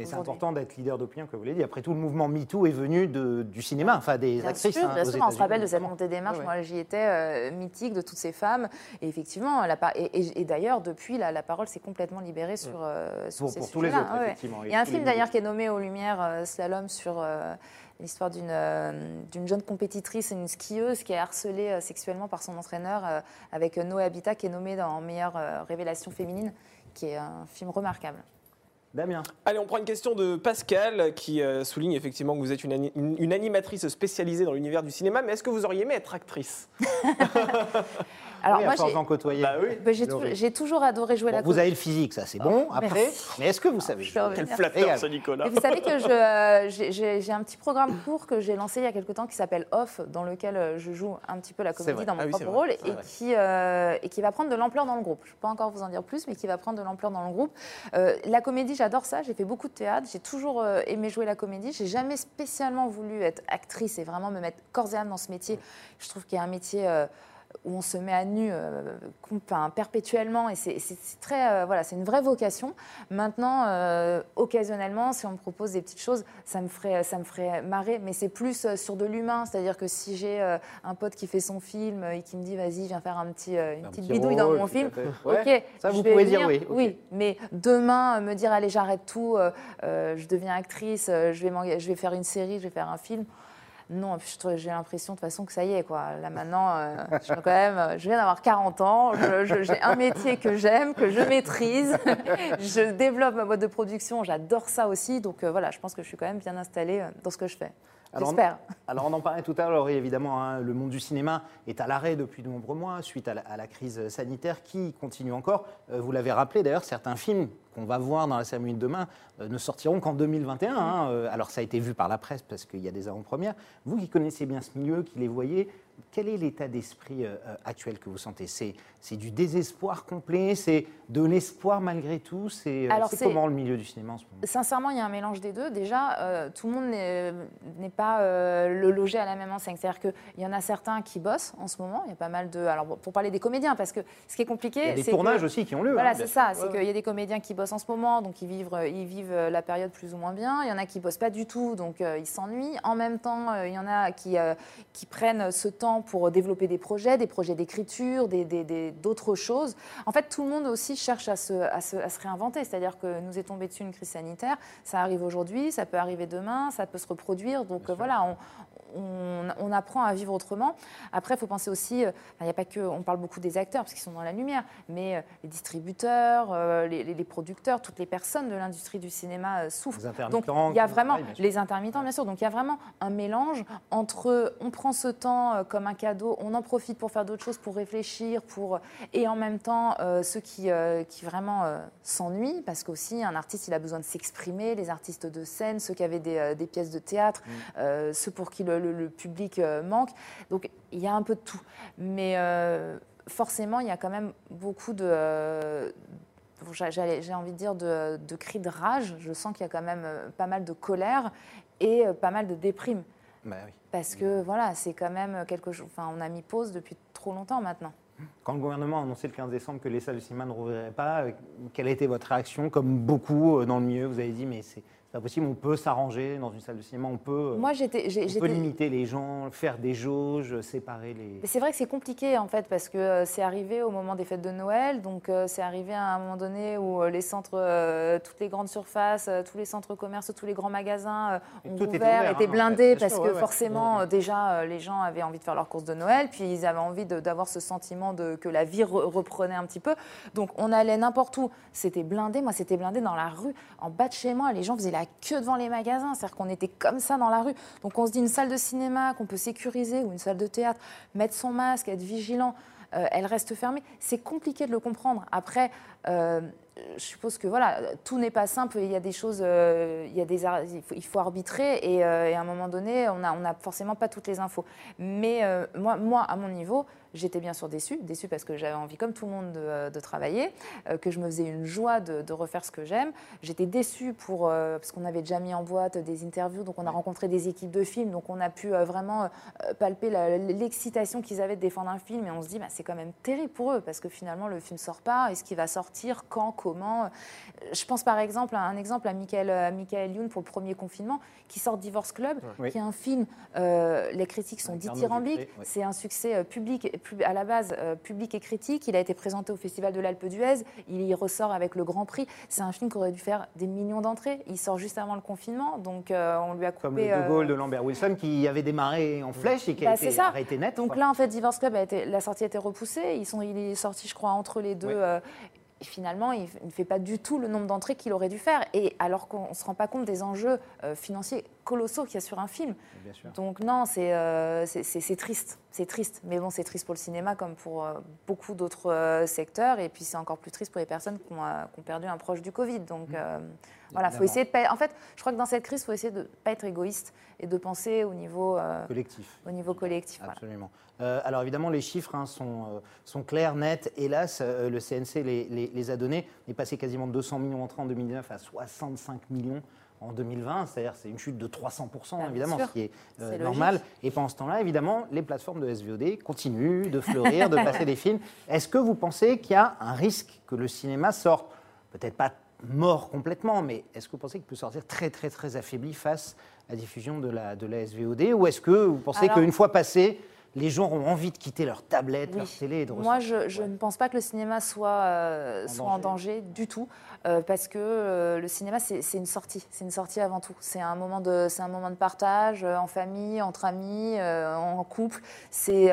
A: Mais c'est important d'être leader d'opinion, comme vous l'avez dit. Après tout, le mouvement MeToo est venu de- du cinéma, enfin des
B: Bien
A: actrices.
B: sûr,
A: hein,
B: bien sûr, on se rappelle de cette montée des marches.
A: Ouais.
B: Moi, j'y étais euh, mythique de toutes ces femmes. Et effectivement, la et, et- et d'ailleurs, depuis, la, la parole s'est complètement libérée sur, euh, sur
A: Pour,
B: ces
A: pour tous les autres,
B: Ouais,
A: effectivement.
B: Il y a un film d'ailleurs qui est nommé aux Lumières, euh, Slalom, sur euh, l'histoire d'une euh, jeune compétitrice, une skieuse qui est harcelée euh, sexuellement par son entraîneur, euh, avec Noé Habitat qui est nommé dans meilleure révélation féminine, qui est un film remarquable.
A: Damien.
C: Allez, on prend une question de Pascal qui euh, souligne effectivement que vous êtes une, ani- une- une animatrice spécialisée dans l'univers du cinéma, mais est-ce que vous auriez aimé être actrice?
B: Alors
A: oui,
B: moi,
A: à force
B: j'ai-
A: d'en côtoyer.
C: Bah oui.
B: j'ai toujours adoré jouer
A: Bon,
B: la
A: vous avez le physique, ça c'est bon. Après,
B: merci.
A: mais est-ce que vous savez
B: revenir.
C: Quel flatteur Nicolas
B: Et vous savez que euh, j'ai- un petit programme court que j'ai lancé il y a quelque temps qui s'appelle Off, dans lequel euh, je joue un petit peu la comédie dans mon
C: Ah oui, c'est
B: propre rôle et qui, euh, et qui va prendre de l'ampleur dans le groupe. Je ne peux pas encore vous en dire plus, mais qui va prendre de l'ampleur dans le groupe. Euh, la comédie, j'adore ça. J'ai fait beaucoup de théâtre. J'ai toujours euh, aimé jouer la comédie. J'ai jamais spécialement voulu être actrice et vraiment me mettre corps et âme dans ce métier. Je trouve qu'il y a un métier. Euh, où on se met à nu euh, perpétuellement et c'est très euh, voilà c'est une vraie vocation. Maintenant euh, occasionnellement si on me propose des petites choses ça me ferait ça me ferait marrer mais c'est plus sur de l'humain. C'est-à-dire que si j'ai un pote qui fait son film et qui me dit vas-y viens faire un petit une petite bidouille dans mon film ok
A: ça vous pouvez dire oui
B: oui mais demain me dire allez j'arrête tout je deviens actrice je vais je vais faire une série je vais faire un film non, j'ai l'impression de toute façon que ça y est, quoi. Là maintenant, euh, je, quand même, euh, je viens d'avoir 40 ans, j'ai un métier que j'aime, que je maîtrise, je développe ma boîte de production, j'adore ça aussi, donc euh, voilà, je pense que je suis quand même bien installée dans ce que je fais. J'espère.
A: Alors, on en parlait tout à l'heure, évidemment, hein, le monde du cinéma est à l'arrêt depuis de nombreux mois suite à la, crise sanitaire qui continue encore. vous l'avez rappelé d'ailleurs, certains films qu'on va voir dans la cérémonie de demain euh, ne sortiront qu'en 2021. Hein. Euh, alors ça a été vu par la presse parce qu'il y a des avant-premières. Vous qui connaissez bien ce milieu, qui les voyez, quel est l'état d'esprit euh, actuel que vous sentez? C'est, du désespoir complet? C'est de l'espoir malgré tout? C'est, comment le milieu du cinéma en ce moment?
B: Sincèrement, il y a un mélange des deux. Déjà, tout le monde n'est, pas le logé à la même enseigne. C'est-à-dire qu'il y en a certains qui bossent en ce moment. Il y a pas mal de... Alors pour parler des comédiens, parce que ce qui est compliqué... Il
A: y a des tournages aussi qui ont lieu.
B: Voilà, hein, c'est ça. C'est qu'il y a des comédiens qui bossent en ce moment, donc ils vivent, ils vivent euh, la période plus ou moins bien. Il y en a qui bossent pas du tout, donc euh, ils s'ennuient. En même temps, euh, il y en a qui, qui prennent ce temps pour développer des projets, des projets d'écriture, d'autres des, choses. En fait, tout le monde aussi cherche à se, à se, à se réinventer. C'est-à-dire que nous est tombé dessus une crise sanitaire. Ça arrive aujourd'hui, ça peut arriver demain, ça peut se reproduire. Donc voilà, on, on, apprend à vivre autrement. Après, il faut penser aussi, euh, il n'y a pas que, on parle beaucoup des acteurs parce qu'ils sont dans la lumière, mais euh, les distributeurs, euh, les, producteurs, toutes les personnes de l'industrie du cinéma souffrent.
A: Donc
B: il y a vraiment les intermittents, bien sûr. Donc il y a vraiment un mélange entre on prend ce temps comme un cadeau, on en profite pour faire d'autres choses, pour réfléchir, pour et en même temps ceux qui, qui vraiment s'ennuient parce qu'aussi un artiste il a besoin de s'exprimer, les artistes de scène, ceux qui avaient des, pièces de théâtre, mm. ceux pour qui le, le, public euh, manque. Donc il y a un peu de tout. Mais euh, forcément, il y a quand même beaucoup de... Euh, j'ai envie de dire de, cris de rage. Je sens qu'il y a quand même pas mal de colère et pas mal de déprime.
A: Bah
B: Parce que voilà, c'est quand même quelque chose. Enfin, on a mis pause depuis trop longtemps maintenant.
A: Quand le gouvernement a annoncé le 15 décembre que les salles de cinéma ne rouvriraient pas, quelle a été votre réaction Comme beaucoup dans le milieu, vous avez dit mais c'est c'est pas possible, on peut s'arranger dans une salle de cinéma, on peut,
B: Moi, j'étais,
A: on peut limiter les gens, faire des jauges, séparer les...
B: C'est vrai que c'est compliqué en fait, parce que euh, c'est arrivé au moment des fêtes de Noël, donc euh, c'est arrivé à un moment donné où euh, les centres, toutes les grandes surfaces, tous les centres commerces, tous les grands magasins ont ouvert, étaient hein, blindés, parce que forcément, déjà, les gens avaient envie de faire leurs courses de Noël, puis ils avaient envie d'avoir ce sentiment de, que la vie reprenait un petit peu. Donc on allait n'importe où, c'était blindé, moi c'était blindé dans la rue, en bas de chez moi, les gens faisaient la que devant les magasins. C'est-à-dire qu'on était comme ça dans la rue. Donc on se dit une salle de cinéma qu'on peut sécuriser ou une salle de théâtre, mettre son masque, être vigilant, euh, elle reste fermée. C'est compliqué de le comprendre. Après, euh, je suppose que voilà, tout n'est pas simple. Il y a des choses, euh, il, y a des, il, faut, arbitrer et, à un moment donné, on n'a on a forcément pas toutes les infos. Mais moi, moi, à mon niveau, J'étais bien sûr déçue, déçue parce que j'avais envie, comme tout le monde, de, euh, travailler, euh, que je me faisais une joie de, refaire ce que j'aime. J'étais déçue pour, euh, parce qu'on avait déjà mis en boîte des interviews, donc on a rencontré des équipes de films, donc on a pu vraiment palper l'excitation qu'ils avaient de défendre un film, et on se dit, bah, c'est quand même terrible pour eux, parce que finalement, le film sort pas, est-ce qu'il va sortir, quand, comment Je pense par exemple à un exemple à Michael, à Michael Youn pour le premier confinement, qui sort Divorce Club, qui est un film, les critiques sont dithyrambiques, c'est un succès public à la base euh, public et critique. Il a été présenté au Festival de l'Alpe d'Huez. Il y ressort avec le Grand Prix. C'est un film qui aurait dû faire des millions d'entrées. Il sort juste avant le confinement, donc euh, on lui a coupé.
A: Comme le De Gaulle de Lambert Wilson qui avait démarré en flèche et qui a bah, été arrêté net.
B: Donc là, en fait, Divorce Club a été, la sortie a été repoussée. Ils sont, il est sorti, je crois, entre les deux. Euh, et finalement, il ne fait pas du tout le nombre d'entrées qu'il aurait dû faire. Et alors qu'on ne se rend pas compte des enjeux financiers colossaux qu'il y a sur un film. Donc non, euh, c'est triste, c'est triste. Mais bon, c'est triste pour le cinéma comme pour euh, beaucoup d'autres euh, secteurs. Et puis c'est encore plus triste pour les personnes qui ont, perdu un proche du Covid. Donc mmh. voilà, faut essayer de pas... En fait, je crois que dans cette crise, il faut essayer de ne pas être égoïste et de penser au niveau
A: collectif.
B: Au niveau collectif.
A: Absolument. alors évidemment, les chiffres hein, sont, sont, clairs, nets. Hélas, le CNC les, les, les, a donnés. On est passé quasiment de 200 millions entrants en 2009 à 65 millions en 2020, c'est-à-dire c'est une chute de 300%,
B: Ah,
A: évidemment, ce qui est, euh, normal.
B: logique.
A: Et pendant ce temps-là, évidemment, les plateformes de SVOD continuent de fleurir, de passer des films. Est-ce que vous pensez qu'il y a un risque que le cinéma sorte, peut-être pas mort complètement, mais est-ce que vous pensez qu'il peut sortir très très très affaibli face à la diffusion de la, de la SVOD Ou est-ce que vous pensez qu'une fois passé, les gens auront envie de quitter leur tablette,
B: Oui.
A: leur télé et de
B: Moi, je, je
A: Ouais.
B: ne pense pas que le cinéma soit, euh,
A: En
B: soit en danger du tout, euh, parce que euh, le cinéma, c'est une sortie. C'est une sortie avant tout. C'est un moment de, partage euh, en famille, entre amis, en couple. C'est-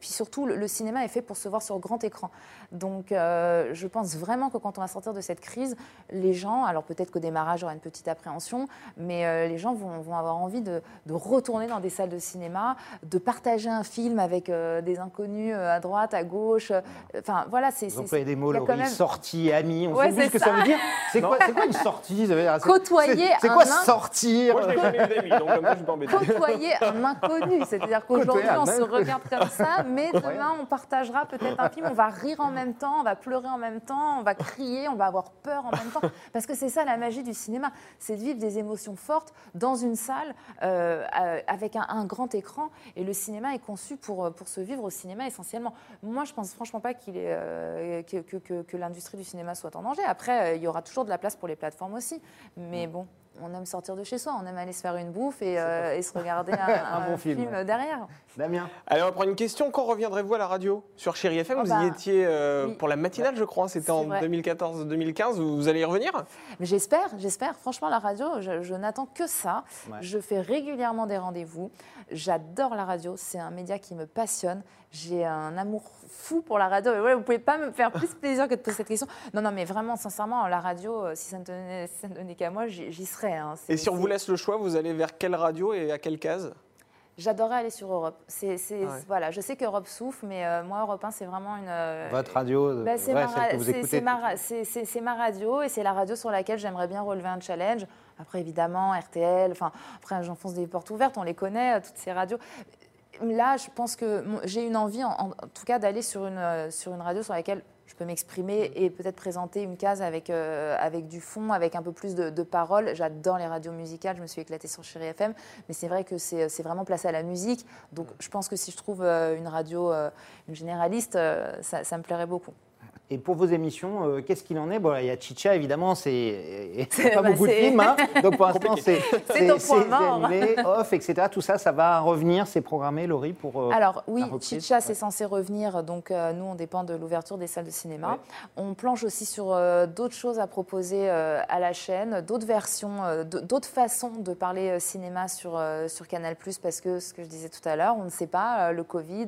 B: puis surtout, le, le cinéma est fait pour se voir sur grand écran. Donc, euh, je pense vraiment que quand on va sortir de cette crise, les gens, alors peut-être qu'au démarrage, il y aura une petite appréhension, mais euh, les gens vont, vont avoir envie de, de retourner dans des salles de cinéma, de partager un film avec euh, des inconnus euh, à droite, à gauche. Enfin, voilà, c'est.
A: Vous
B: c'est-
A: employez des mots, Laurie,
B: même-
A: sortie, ami, on
B: Ouais,
A: sait plus ce que ça veut dire. C'est quoi, c'est quoi une sortie ça veut dire, c'est-
B: Côtoyer
A: c'est- C'est
B: un
A: quoi
B: nain.
A: sortir
C: Moi, je n'ai jamais eu d'amis, donc comme ça, je
B: côtoyer un inconnu. C'est-à-dire qu'aujourd'hui,
A: un
B: on se regarde comme ça, mais demain, on partagera peut-être un film, on va rire en même temps, on va pleurer en même temps, on va crier, on va avoir peur en même temps. Parce que c'est ça la magie du cinéma, c'est de vivre des émotions fortes dans une salle euh, euh, avec un, un grand écran. Et le cinéma est conçu pour, euh, pour se vivre au cinéma essentiellement. Moi, je pense franchement pas qu'il est, euh, que, que- que- que l'industrie du cinéma soit en danger. Après, il y aura toujours de la place pour les plateformes aussi. Mais bon. On aime sortir de chez soi, on aime aller se faire une bouffe et, euh, et se regarder un,
A: Un bon film,
B: derrière.
A: Damien
C: Allez, on va prendre une question. Quand reviendrez-vous à la radio? Sur Chéri FM,
B: Oh
C: vous
B: bah,
C: y étiez euh,
B: oui.
C: pour la matinale, je crois. C'était en
B: vrai.
C: 2014-2015. Vous, vous allez y revenir?
B: J'espère, j'espère. Franchement, la radio, je, je n'attends que ça.
A: Ouais.
B: Je fais régulièrement des rendez-vous. J'adore la radio. C'est un média qui me passionne. J'ai un amour fou pour la radio. Et ouais, vous pouvez pas me faire plus plaisir que de poser cette question. Non, non, mais vraiment, sincèrement, la radio, euh, si ça ne tenait, si ça ne tenait qu'à moi, j'y serais. hein.
C: Et si on vous laisse le choix, vous allez vers quelle radio et à quelle case?
B: J'adorerais aller sur Europe. C'est,
C: Ah ouais.
B: voilà, je sais qu'Europe souffre, mais euh, moi, Europe 1, c'est vraiment une. euh,
A: Votre radio,
B: Bah, c'est
A: ouais,
B: ma, ma ma radio et c'est la radio sur laquelle j'aimerais bien relever un challenge. Après, évidemment, RTL, enfin, après, j'enfonce des portes ouvertes, on les connaît, toutes ces radios. Là, je pense que j'ai une envie, en, en tout cas, d'aller sur une, euh, sur une radio sur laquelle je peux m'exprimer et peut-être présenter une case avec, euh, avec du fond, avec un peu plus de, de paroles. J'adore les radios musicales, je me suis éclatée sur Chéri FM, mais c'est vrai que c'est vraiment placé à la musique. Donc, je pense que si je trouve euh, une radio, une généraliste, ça, ça me plairait beaucoup.
A: Et pour vos émissions, euh, qu'est-ce qu'il en est? Bon, il y a Chicha, évidemment, c'est pas
B: bah,
A: beaucoup de
B: c'est-
A: films. hein. Donc pour l'instant, c'est annulé, off, etc. Tout ça, ça va revenir, c'est programmé, Laurie, pour. euh,
B: Alors oui, Chicha,
A: ouais.
B: c'est censé revenir. Donc euh, nous, on dépend de l'ouverture des salles de cinéma.
A: Ouais.
B: On planche aussi sur euh, d'autres choses à proposer euh, à la chaîne, d'autres versions, euh, d'autres façons de parler euh, cinéma sur, euh, sur Canal+, parce que ce que je disais tout à l'heure, on ne sait pas, euh, le Covid,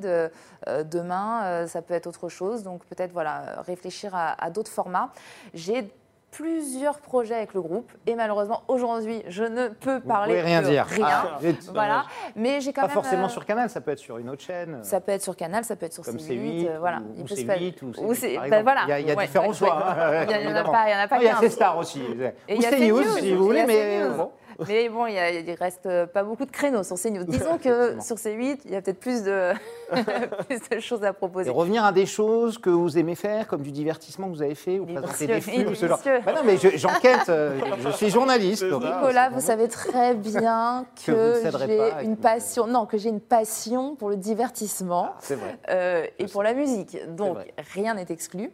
B: demain, euh, ça peut être autre chose. Donc peut-être voilà, réfléchir à, à d'autres formats. J'ai plusieurs projets avec le groupe et malheureusement aujourd'hui je ne peux
A: Vous
B: parler
A: pouvez rien
B: de
A: dire.
B: rien.
A: Ah.
B: Voilà, mais j'ai quand
A: Pas
B: même
A: forcément
B: euh,
A: sur Canal, ça peut être sur une autre chaîne.
B: ça peut être sur Canal, ça peut être sur
A: Comme
B: C8,
A: C8,
B: euh, voilà.
A: ou,
B: Il
A: ou
B: peut se
A: C8,
B: faire-
A: ou C8,
B: ou c'est-
A: par
B: ben voilà.
A: Il y a, il y a
B: Ouais,
A: différents
B: ouais,
A: choix.
B: ouais.
A: hein,
B: Il y en a pas- il y en a pas
A: Ah, Il y a
B: 15.
A: C-Star aussi.
B: Et
A: ou CNews, si vous voulez, mais bon.
B: Mais bon, il, y a- il reste euh, pas beaucoup de créneaux sur CNews. Disons que sur C8, il y a peut-être plus de, plus de choses à
A: Et
B: proposer.
A: revenir à des choses que vous aimez faire, comme du divertissement que vous avez fait, ou
B: est
A: présenter
B: vicieux,
A: des films, ce genre. Bah non, mais je- j'enquête, euh, je suis journaliste. Donc.
B: Nicolas, vous savez très bien
A: Que
B: j'ai une passion, non, que j'ai une passion pour le divertissement.
A: Vrai.
B: euh, et pour la musique. Donc, rien n'est exclu.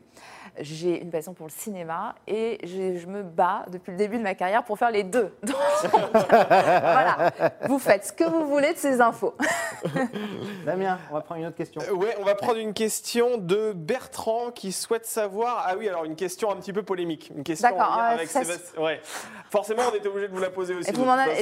B: J'ai une passion pour le cinéma et je me bats depuis le début de ma carrière pour faire les deux. Donc, voilà, vous faites ce que vous voulez de ces infos.
A: Damien, on va prendre une autre question.
C: Euh, Ouais, on va prendre une question de Bertrand qui souhaite savoir. Ah oui, alors une question un petit peu polémique. Une question
B: D'accord,
C: en lien avec
B: ça,
C: Sébastien. Ouais. Forcément, on était obligé de vous la poser aussi.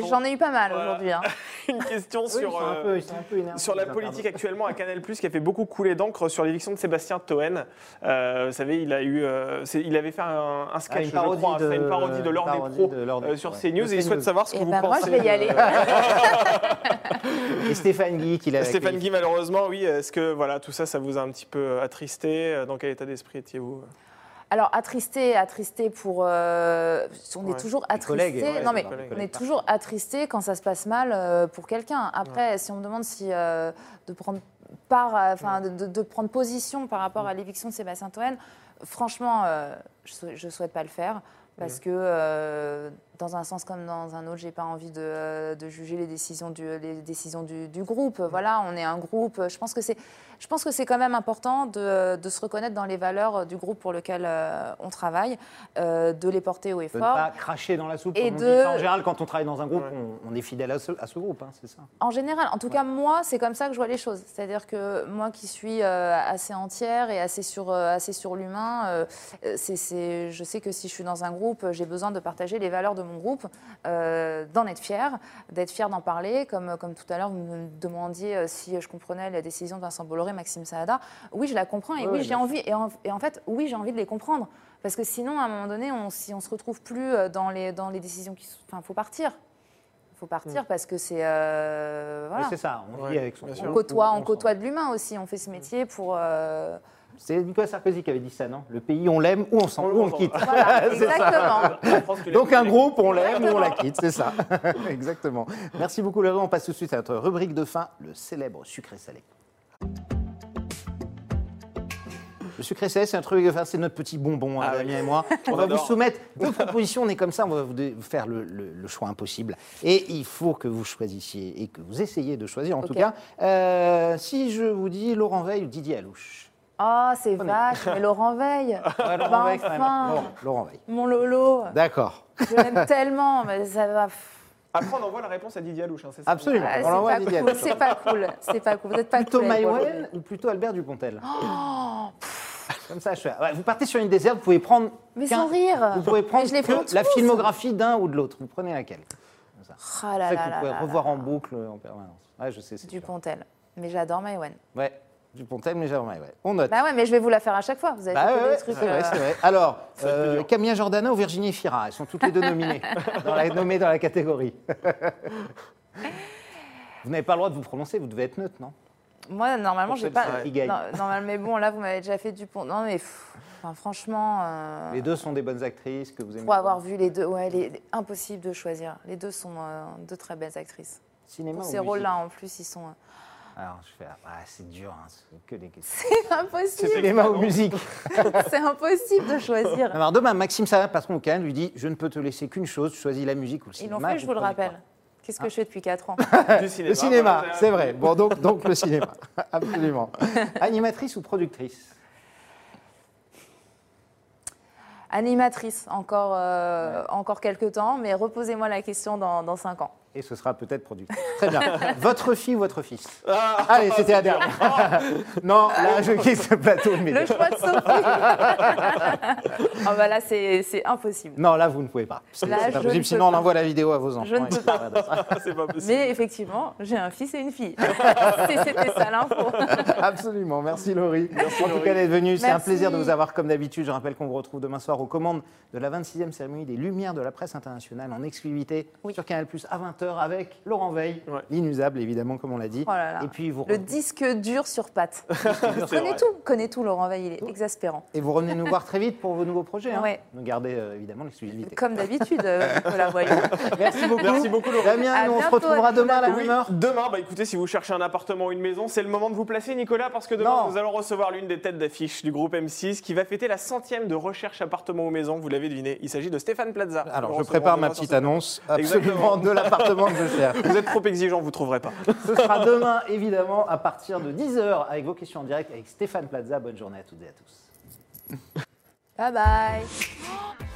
B: J'en ai eu pas mal
C: Voilà.
B: aujourd'hui. hein.
C: Une question
A: Oui, ils
C: sur.
A: sont un
C: euh,
A: peu- un peu
C: Sur la politique actuellement à Canal+, qui a fait beaucoup couler d'encre sur l'éviction de Sébastien Toen. Euh, vous savez, il a eu, euh, c'est- il avait fait un, un sketch,
A: Ah, une
C: je
A: parodie
C: crois,
A: de-
C: une parodie de l'heure des
A: parodie
C: pros
A: de l'heure des
C: euh,
A: pros,
C: sur
A: ouais.
C: CNews et il souhaite savoir ce que
B: Eh
C: vous
B: ben, moi,
C: pensez.
B: je vais y aller.
A: Et Stéphane Guy, qui l'a.
C: Stéphane Guy, malheureusement, oui. Est-ce que voilà, tout ça, ça vous a un petit peu attristé? Dans quel état d'esprit étiez-vous?
B: Alors, attristé, attristé pour. euh, on
C: Ouais.
B: est toujours
A: collègues,
B: attristé.
A: ouais,
B: non,
A: les
B: mais
C: collègues.
B: on est toujours attristé quand ça se passe mal euh, pour quelqu'un. Après, si on me demande si euh, de prendre part, à- enfin, de, de- de prendre position par rapport à l'éviction de Sébastien Toen, franchement, euh, je ne souhaite pas le faire. Parce que euh, dans un sens comme dans un autre, j'ai pas envie de, de juger les décisions du, les décisions du, du groupe. Voilà, on est un groupe. Je pense que c'est, je pense que c'est quand même important de, de se reconnaître dans les valeurs du groupe pour lequel euh, on travaille, euh, de les porter haut et
A: De ne
B: fort.
A: pas cracher dans la soupe.
B: Et
A: comme on dit.
B: de-
A: Ça, En général, quand on travaille dans un groupe,
C: Ouais.
A: on, on est fidèle à ce, à ce groupe, hein, c'est ça.
B: En général, en tout cas moi, c'est comme ça que je vois les choses. C'est-à-dire que moi qui suis euh, assez entière et assez sur, euh, assez sur l'humain, c'est, je sais que si je suis dans un groupe, j'ai besoin de partager les valeurs de mon groupe, euh, d'en être fier, d'être fier d'en parler. Comme, comme tout à l'heure, vous me demandiez si je comprenais la décision de Vincent Bolloré, Maxime Saada. Oui, je la comprends et oui, j'ai envie. Et en, et en fait, oui, j'ai envie de les comprendre. Parce que sinon, à un moment donné, on, si on se retrouve plus euh, dans les, dans les décisions qui... s- Enfin, il faut partir. Il faut partir parce que c'est... euh, voilà.
A: C'est ça, on
C: Ouais,
A: vit avec son.
B: On côtoie, on côtoie de l'humain aussi. On fait ce métier pour. euh,
A: C'est Nicolas Sarkozy qui avait dit ça, non? Le pays, on l'aime ou on s'en
C: On
A: on quitte.
B: Voilà,
A: ça.
B: exactement.
C: L'as
A: Donc un groupe, on l'aime ou on la quitte, c'est ça. Exactement. Merci beaucoup Laurent. On passe tout de suite à notre rubrique de fin, le célèbre sucré Le sucré salé, c'est de fin, c'est notre petit bonbon, hein,
C: Ah oui.
A: Damien et moi. On,
C: On
A: va vous soumettre deux propositions, on est comme ça, on va vous faire le, le- le choix impossible. Et il faut que vous choisissiez et que vous essayiez de choisir en tout cas. Euh, si je vous dis Laurent Veil ou Didier Alouche
B: Oh, c'est vache, mais Laurent Veil.
A: Ouais, Laurent
B: Bah,
A: Veil,
B: enfin.
A: Bon, Laurent Veil.
B: Mon Lolo.
A: D'accord.
B: Je l'aime tellement, mais ça va.
C: Après, on envoie la réponse à Didier Alouche. hein, c'est ça
A: Absolument.
B: Ah,
A: on l'envoie à Didier
B: cool.
A: Alouche.
B: C'est pas cool. C'est pas cool. Vous êtes pas
A: Plutôt
B: cool. avec Laurent
A: Maïwen
B: Veil.
A: ou plutôt Albert Dupontel?
B: Oh,
A: Comme ça, je fais. Ouais, vous partez sur une déserte, vous pouvez prendre.
B: mais sans rire.
A: Vous pouvez prendre
B: je
A: que la filmographie d'un ou de l'autre. Vous prenez laquelle
B: Ah là
A: que vous pouvez
B: là
A: revoir
B: là.
A: en boucle en permanence. Ouais, je sais.
B: Dupontel. Mais j'adore Maïwen.
A: Ouais, Dupontel, mais Jérôme, ouais. On note.
B: Bah ouais, mais je vais vous la faire à chaque fois. Vous avez
A: Bah ouais,
B: des
A: ouais,
B: trucs.
A: c'est vrai,
B: euh,
A: c'est vrai. Alors, euh. Camilla Jordana ou Virginie Fira Elles sont toutes les deux nominées, dans la, nommées dans la catégorie. vous n'avez pas le droit de vous prononcer, vous devez être neutre, non?
B: Moi, normalement, j'ai pas. Non, normal- mais bon, là, vous m'avez déjà fait Dupont. Non, mais pff, enfin, franchement. euh,
A: Les deux sont des bonnes actrices que vous aimez.
B: Pour avoir vu les deux, ouais, les, impossible de choisir. Les deux sont euh, deux très belles actrices.
A: Cinéma
B: Pour
A: ou
B: ces rôles-là, en plus, ils sont. euh,
A: Alors, je fais. Ah, c'est dur, hein, c'est que des questions.
B: C'est impossible.
A: Cinéma ou musique
B: C'est impossible de choisir.
A: Alors demain, Maxime Sarah, patron au lui dit Je ne peux te laisser qu'une chose, choisis la musique ou le
B: Ils
A: cinéma.
B: l'ont fait, je vous le rappelle. Qu'est-ce que je fais depuis 4 ans?
C: Du cinéma.
A: Le cinéma,
C: voilà,
A: c'est vrai. Bon, donc, donc le cinéma, absolument. Animatrice ou productrice?
B: Animatrice, encore, euh, encore quelques temps, mais reposez-moi la question dans, dans 5 ans.
A: Et ce sera peut-être productrice. Très bien. votre fille ou votre fils
C: Ah,
A: Allez, c'était la dernière. non, là, je quitte ce plateau
B: Le
A: immédiatement.
B: choix de Sophie Oh bah là, c'est c'est impossible.
A: Non, là, vous ne pouvez pas. C'est pas possible. Sinon, on
B: pas.
A: envoie la vidéo à vos enfants.
B: Je ne peux
C: c'est pas possible.
B: Mais effectivement, j'ai un fils et une fille. C'est- C'était ça l'info.
A: Absolument. Merci Laurie. en tout cas d'être venue. C'est un
B: Merci.
A: plaisir de vous avoir comme d'habitude. Je rappelle qu'on vous retrouve demain soir aux commandes de la 26e cérémonie des Lumières de la presse internationale en exclusivité
B: Oui.
A: sur Canal Plus à 20h avec Laurent Veil,
C: Ouais.
A: l'inusable évidemment comme on l'a dit.
B: Oh là là.
A: Et puis vous
B: Le disque dur sur pattes.
C: Vrai.
B: tout, connais tout, Laurent Veil, il est exaspérant.
A: et vous revenez nous voir très vite pour vos nouveaux projets. hein.
B: Ouais.
A: Nous garder euh, évidemment l'exclusivité.
B: Comme d'habitude, euh, Nicolas Voyou.
A: Merci beaucoup.
C: Merci beaucoup, Laurent.
A: Damien,
B: À
A: nous, on se retrouvera demain à la
C: Oui, demain, bah écoutez, si vous cherchez un appartement ou une maison, c'est le moment de vous placer, Nicolas, parce que demain,
A: Non.
C: nous allons recevoir l'une des têtes d'affiche du groupe M6 qui va fêter la centième de recherche appartement ou maison. Vous l'avez deviné, il s'agit de Stéphane Plaza.
A: Alors, je prépare ma petite
C: ce-
A: annonce absolument
C: Exactement.
A: de l'appartement que je cherche.
C: Vous êtes trop exigeant, vous ne trouverez pas.
A: Ce sera demain, évidemment, à partir de 10h avec vos questions en direct avec Stéphane Plaza. Bonne journée à toutes et à tous.
B: Bye bye.